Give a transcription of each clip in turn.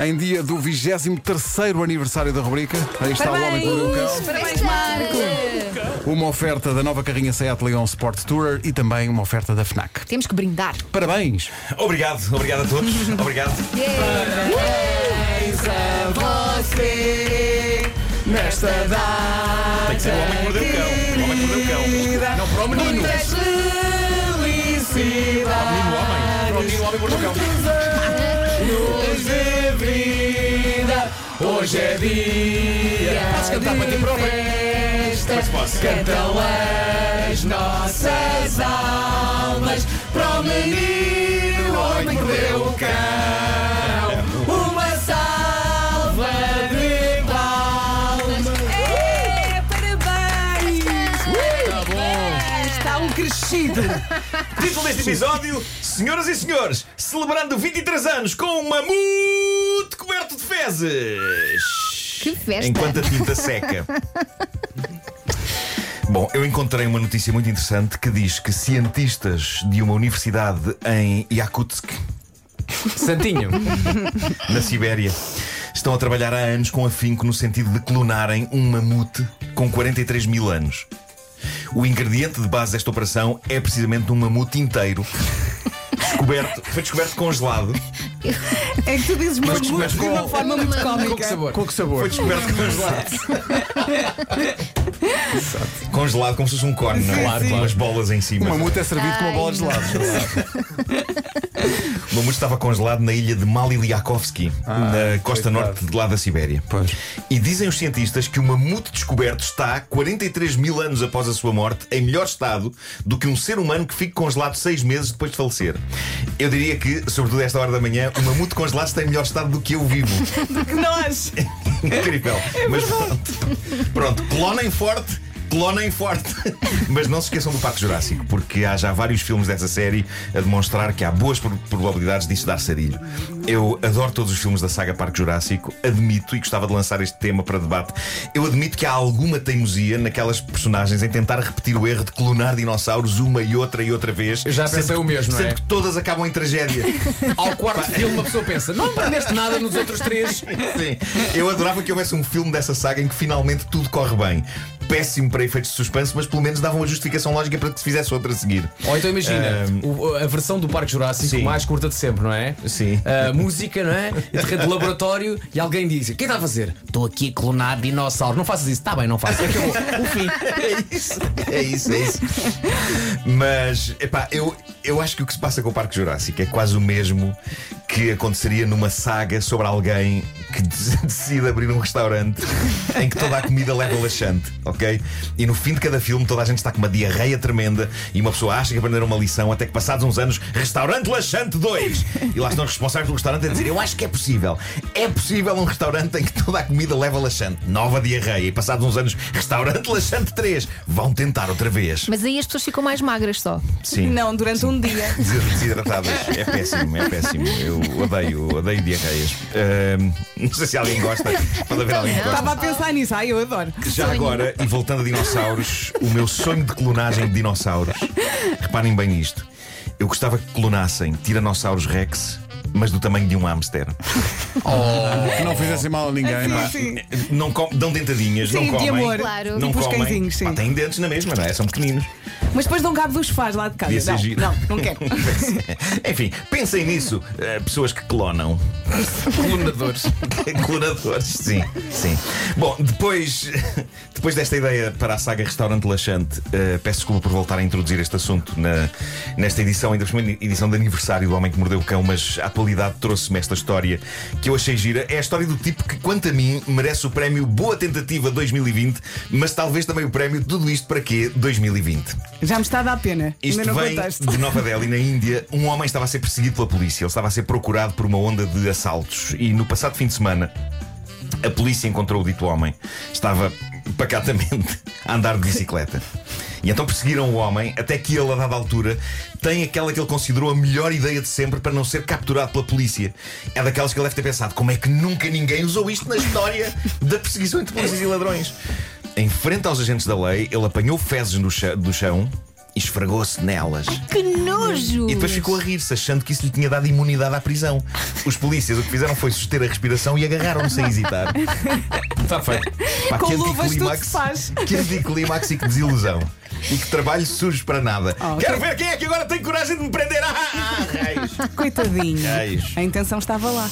Em dia do 23º aniversário da rubrica, aí está o Homem que Mordeu o Cão. Parabéns, Marco! Uma oferta da nova carrinha Seat Leon Sport Tourer e também uma oferta da FNAC. Temos que brindar. Parabéns! Obrigado, obrigado a todos. Obrigado. Nesta data. Tem que ser o homem que mordeu o cão. O homem que mordeu o cão. Não, para o menino. Para o menino, o homem. Para o menino, o homem que mordeu o cão. Hoje é dia. Podes cantar para ti próprio? Posso. Cantam as nossas almas para o menino, o homem que mordeu o cão. Crescido. Título deste episódio: Senhoras e senhores, celebrando 23 anos com um mamute coberto de fezes. Que festa! Enquanto a tinta seca. Bom, eu encontrei uma notícia muito interessante que diz que cientistas de uma universidade em Yakutsk, Santinho. na Sibéria, estão a trabalhar há anos com afinco no sentido de clonarem um mamute com 43 mil anos. O ingrediente de base desta operação é precisamente um mamute inteiro. Descoberto, foi descoberto congelado. É que tu dizes Mas- de com- uma forma muito Com que cómica. sabor? Com que sabor? Foi descoberto congelado. congelado como se fosse um cone, não é? Claro, Com claro. umas bolas em O cima. mamute é servido com uma Ai, bola de gelado. O mamute estava congelado na ilha de Maliliakovsky, na costa coitado. norte de lá da Sibéria. Pois. E dizem os cientistas que o mamute descoberto está 43 mil anos após a sua morte em melhor estado do que um ser humano que fique congelado seis meses depois de falecer. Eu diria que, sobretudo a esta hora da manhã, o mamute congelado está em melhor estado do que eu vivo. Que nós! Incrível. Mas pronto. Pronto, clonem forte. Clonem forte. Mas não se esqueçam do Parque Jurássico, porque há já vários filmes dessa série a demonstrar que há boas pro- probabilidades disso dar sarilho. Eu adoro todos os filmes da saga Parque Jurássico, admito e gostava de lançar este tema para debate. Eu admito que há alguma teimosia naquelas personagens em tentar repetir o erro de clonar dinossauros uma e outra e outra vez. Eu já pensei sendo- o mesmo, não é? Sendo que todas acabam em tragédia. Ao quarto filme, uma pessoa pensa: não aprendeste nada nos outros três. Sim. Eu adorava que houvesse um filme dessa saga em que finalmente tudo corre bem. Péssimo para efeitos de suspense, mas pelo menos dava uma justificação lógica para que se fizesse outra a seguir. Ou então imagina, a versão do Parque Jurássico Sim. mais curta de sempre, não é? Sim. A música, não é? E de laboratório e alguém diz: O é que está a fazer? Estou aqui a clonar dinossauro. Não faças isso. Está bem, não faças. Acabou. O fim. É isso, é isso, é isso. Mas, epá, eu, eu acho que o que se passa com o Parque Jurássico é quase o mesmo que aconteceria numa saga sobre alguém que de- decide abrir um restaurante em que toda a comida leva laxante, ok? E no fim de cada filme toda a gente está com uma diarreia tremenda e uma pessoa acha que aprenderam uma lição até que passados uns anos, restaurante laxante 2! E lá estão os responsáveis do restaurante a dizer: Eu acho que é possível. É possível um restaurante em que toda a comida leva laxante. Nova diarreia. E passados uns anos, restaurante laxante 3. Vão tentar outra vez. Mas aí as pessoas ficam mais magras só. Sim. Não, durante um dia. Des- Desidratadas. É péssimo, é péssimo. Eu odeio, odeio diarreias. Ahm, não sei se alguém gosta. Pode haver alguém que gosta. Estava a pensar nisso, ai eu adoro. Já sonho. agora, e voltando a dinossauros, o meu sonho de clonagem de dinossauros. Reparem bem nisto. Eu gostava que clonassem Tiranossauros Rex, mas do tamanho de um hamster. Que não fizessem mal a ninguém, não é? Sim, sim. Não com- dão dentadinhas, Sim, não de comem. amor. Claro. Não Tipo os comem. cãezinhos, sim. Pá, têm dentes na mesma, não é? São pequeninos. Mas depois dão cabo dos sofás lá de casa. Devia ser Não, giro. não, não quero. Enfim, pensem nisso. eh, pessoas que clonam. Clonadores. Clonadores, sim, sim. Bom, depois, depois desta ideia para a saga Restaurante Laxante, eh, peço desculpa por voltar a introduzir este assunto na, nesta edição, ainda por cima, edição de aniversário do Homem que Mordeu o Cão, mas a atualidade trouxe-me esta história que eu achei gira. É a história do tipo que, quanto a mim, merece o prémio Boa Tentativa 2020, mas talvez também o prémio Tudo Isto para quê 2020. Já me está a dar pena. Isto Ainda não vem contaste. de Nova Delhi, na Índia. Um homem estava a ser perseguido pela polícia. Ele estava a ser procurado por uma onda de assaltos. E no passado fim de semana, a polícia encontrou o dito homem. Estava pacatamente a andar de bicicleta. E então perseguiram o homem até que ele, a dada altura, tem aquela que ele considerou a melhor ideia de sempre para não ser capturado pela polícia. É daquelas que ele deve ter pensado: como é que nunca ninguém usou isto na história da perseguição entre polícias e ladrões? Em frente aos agentes da lei, ele apanhou fezes no cha- do chão e esfregou-se nelas. Que nojo! E depois ficou a rir-se, achando que isso lhe tinha dado imunidade à prisão. Os polícias o que fizeram foi suster a respiração e agarraram-no sem hesitar. Está feito. Pá, Com que luvas tudo se faz. que anticlímax e que desilusão. E que trabalho sujo para nada. Oh, Quero ver quem é que agora tem coragem de me prender. Ah, ah, raios. Coitadinho. Raios. A intenção estava lá.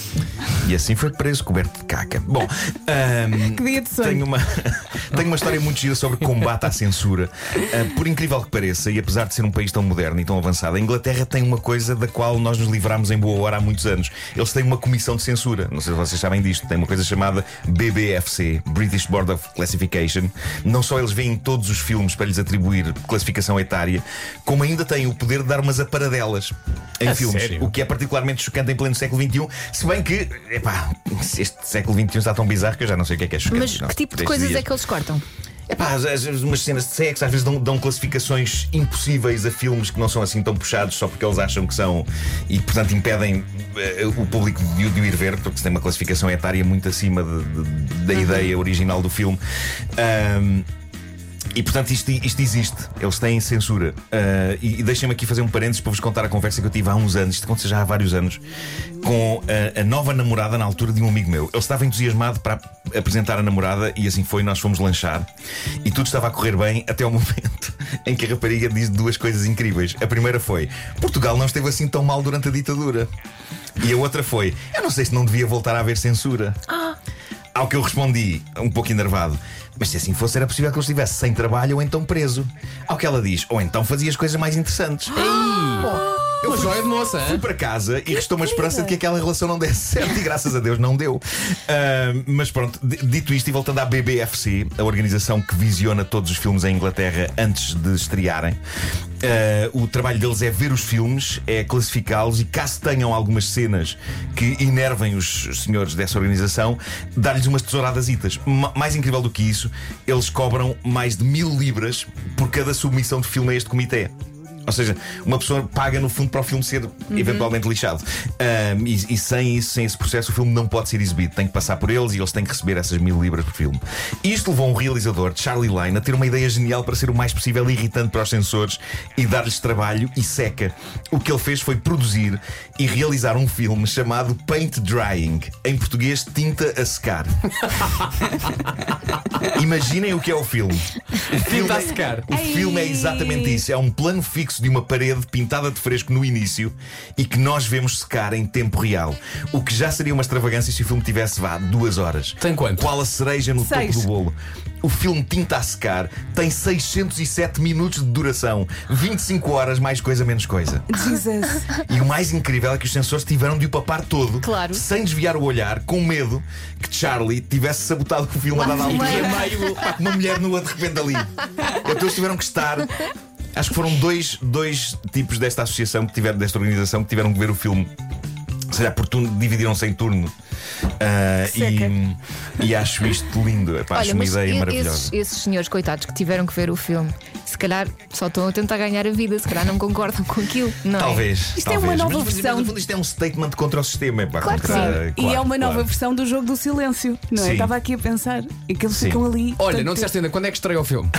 E assim foi preso, coberto de caca. Bom, ahm, Que dia de sonho. tenho uma, tenho uma história muito gira sobre combate à censura. Ah, por incrível que pareça, e apesar de ser um país tão moderno e tão avançado, a Inglaterra tem uma coisa da qual nós nos livramos em boa hora há muitos anos. Eles têm uma comissão de censura. Não sei se vocês sabem disto. Tem uma coisa chamada BBFC, British Board of Classification. Não só eles veem todos os filmes para lhes atribuir classificação etária, como ainda têm o poder de dar umas aparadelas em A filmes. sério? O que é particularmente chocante em pleno século XXI, se bem que, epá, este século XXI está tão bizarro que eu já não sei o que é que é chocante. Mas não, que tipo de coisas dias. é que eles cortam? Epá, às vezes umas cenas de sexo às vezes dão, dão classificações impossíveis a filmes que não são assim tão puxados só porque eles acham que são e, portanto, impedem eh, o público de, o- de o ir ver, porque se tem uma classificação etária muito acima de- de- da ideia original do filme. Ahm, e portanto isto, isto existe, eles têm censura. Ah, e e deixem-me aqui fazer um parênteses para vos contar a conversa que eu tive há uns anos, isto aconteceu já há vários anos, com a, a nova namorada na altura de um amigo meu. Ele estava entusiasmado para apresentar a namorada e assim foi, nós fomos lanchar e tudo estava a correr bem até ao momento em que a rapariga diz duas coisas incríveis. A primeira foi: Portugal não esteve assim tão mal durante a ditadura. E a outra foi: Eu não sei se não devia voltar a haver censura. Ao que eu respondi, um pouco enervado. Mas se assim fosse, era possível que ele estivesse sem trabalho ou então preso. Ao que ela diz, ou então fazia as coisas mais interessantes. Uma joia de moça, Fui para casa e restou uma esperança de que aquela relação não desse certo e graças a Deus não deu. Ah, mas pronto, dito isto e voltando à BBFC, a organização que visiona todos os filmes em Inglaterra antes de estrearem, ah, o trabalho deles é ver os filmes, é classificá-los e caso tenham algumas cenas que enervem os senhores dessa organização, dar-lhes umas tesouradas. Mais incrível do que isso, eles cobram mais de mil libras por cada submissão de filme a este comitê. Ou seja, uma pessoa paga no fundo para o filme ser eventualmente lixado. Ahm, e, e sem isso, sem esse processo, o filme não pode ser exibido. Tem que passar por eles e eles têm que receber essas mil libras por filme. Isto levou um realizador, Charlie Lane, a ter uma ideia genial para ser o mais possível irritante para os censores e dar-lhes trabalho e seca. O que ele fez foi produzir e realizar um filme chamado Paint Drying, em português, tinta a secar. Imaginem o que é o filme. O filme, a secar. o filme é exatamente isso. É um plano fixo de uma parede pintada de fresco no início e que nós vemos secar em tempo real. O que já seria uma extravagância se o filme tivesse vá duas horas. Tem quanto? Qual a cereja no Seis. topo do bolo? O filme Tinta a Secar tem 607 minutos de duração, 25 horas mais coisa menos coisa. Jesus. E o mais incrível é que os sensores tiveram de o papar todo, Claro. sem desviar o olhar, com medo que Charlie tivesse sabotado o filme a dada altura. meio pá, uma mulher nua de repente ali. Então eles tiveram que estar. Acho que foram dois, dois tipos desta associação que tiveram, desta organização que tiveram que ver o filme. Seja por turno, dividiram-se em turno. Ah, e, e acho isto lindo. Epá, acho uma ideia e- maravilhosa. esses, esses senhores coitados que tiveram que ver o filme, se calhar só estão a tentar ganhar a vida, se calhar não concordam com aquilo, não Talvez. Isto é talvez. uma nova mas, mas, versão. Mas, no fundo, isto é um statement contra o sistema. epá, Claro que contra- sim. e é claro, uma nova claro. versão do jogo do silêncio, não é? Sim. Estava aqui a pensar. E que eles Sim. ficam ali. Olha, tanto não disseste ainda quando é que estreia o filme?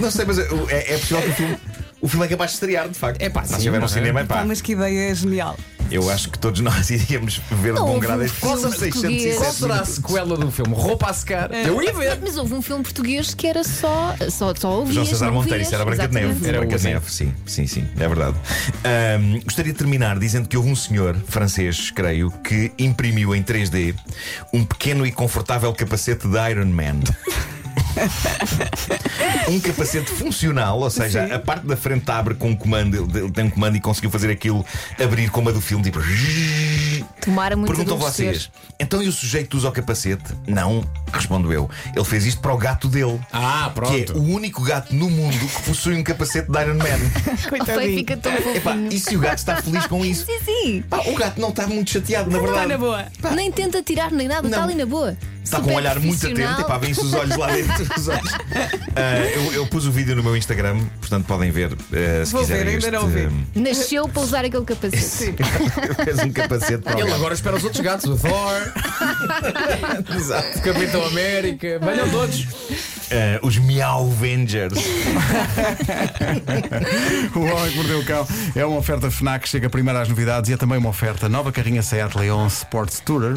Não sei, mas é, é possível que o filme. O filme é capaz de estrear, de facto. É pá, Se estiver no é? cinema, é pá. Mas que ideia genial. Eu acho que todos nós iríamos ver de bom grado um este filme filme. português. 607 Qual será a sequela do filme? Roupa a secar? Eu ia ver. Mas houve um filme português que era só, só, só ouvias, João César Monteiro, isso era Branca de Neve. Era Branca de. Neve, sim, sim, sim, é verdade. Gostaria de terminar dizendo que houve um senhor francês, creio, que imprimiu em 3D um pequeno e confortável capacete de Iron Man. um capacete funcional, ou seja, Sim. a parte da frente abre com um comando, ele- tem um comando e conseguiu fazer aquilo abrir como a do filme, tipo. Tomara muito Perguntam vocês, então e o sujeito usa o capacete? Não, respondo eu. Ele fez isto para o gato dele. Ah, Que é pronto. o único gato no mundo que possui um capacete de Iron Man. Coitadinho. fica tão Epá, e se o gato está feliz com isso? Sim, sim. Pá, o gato não está muito chateado, na Está verdade. na boa. Nem tenta tirar nem nada, está Não. ali na boa. Está com um olhar muito atento e pá, vêm-se os olhos lá dentro. os olhos. Ah, eu, eu pus o vídeo no meu Instagram, portanto podem ver ah, se Vou ver, quiserem. ainda este, não vi. Nasceu para usar aquele capacete. Fez um capacete para Ele alguém. agora espera os outros gatos, o Thor, Exato. o Capitão América, venham todos. Ah, os Meow Avengers. O Homem que Mordeu o Cão é uma oferta FNAC, chega primeiro às novidades e é também uma oferta nova carrinha Seat Leon Sports Tourer.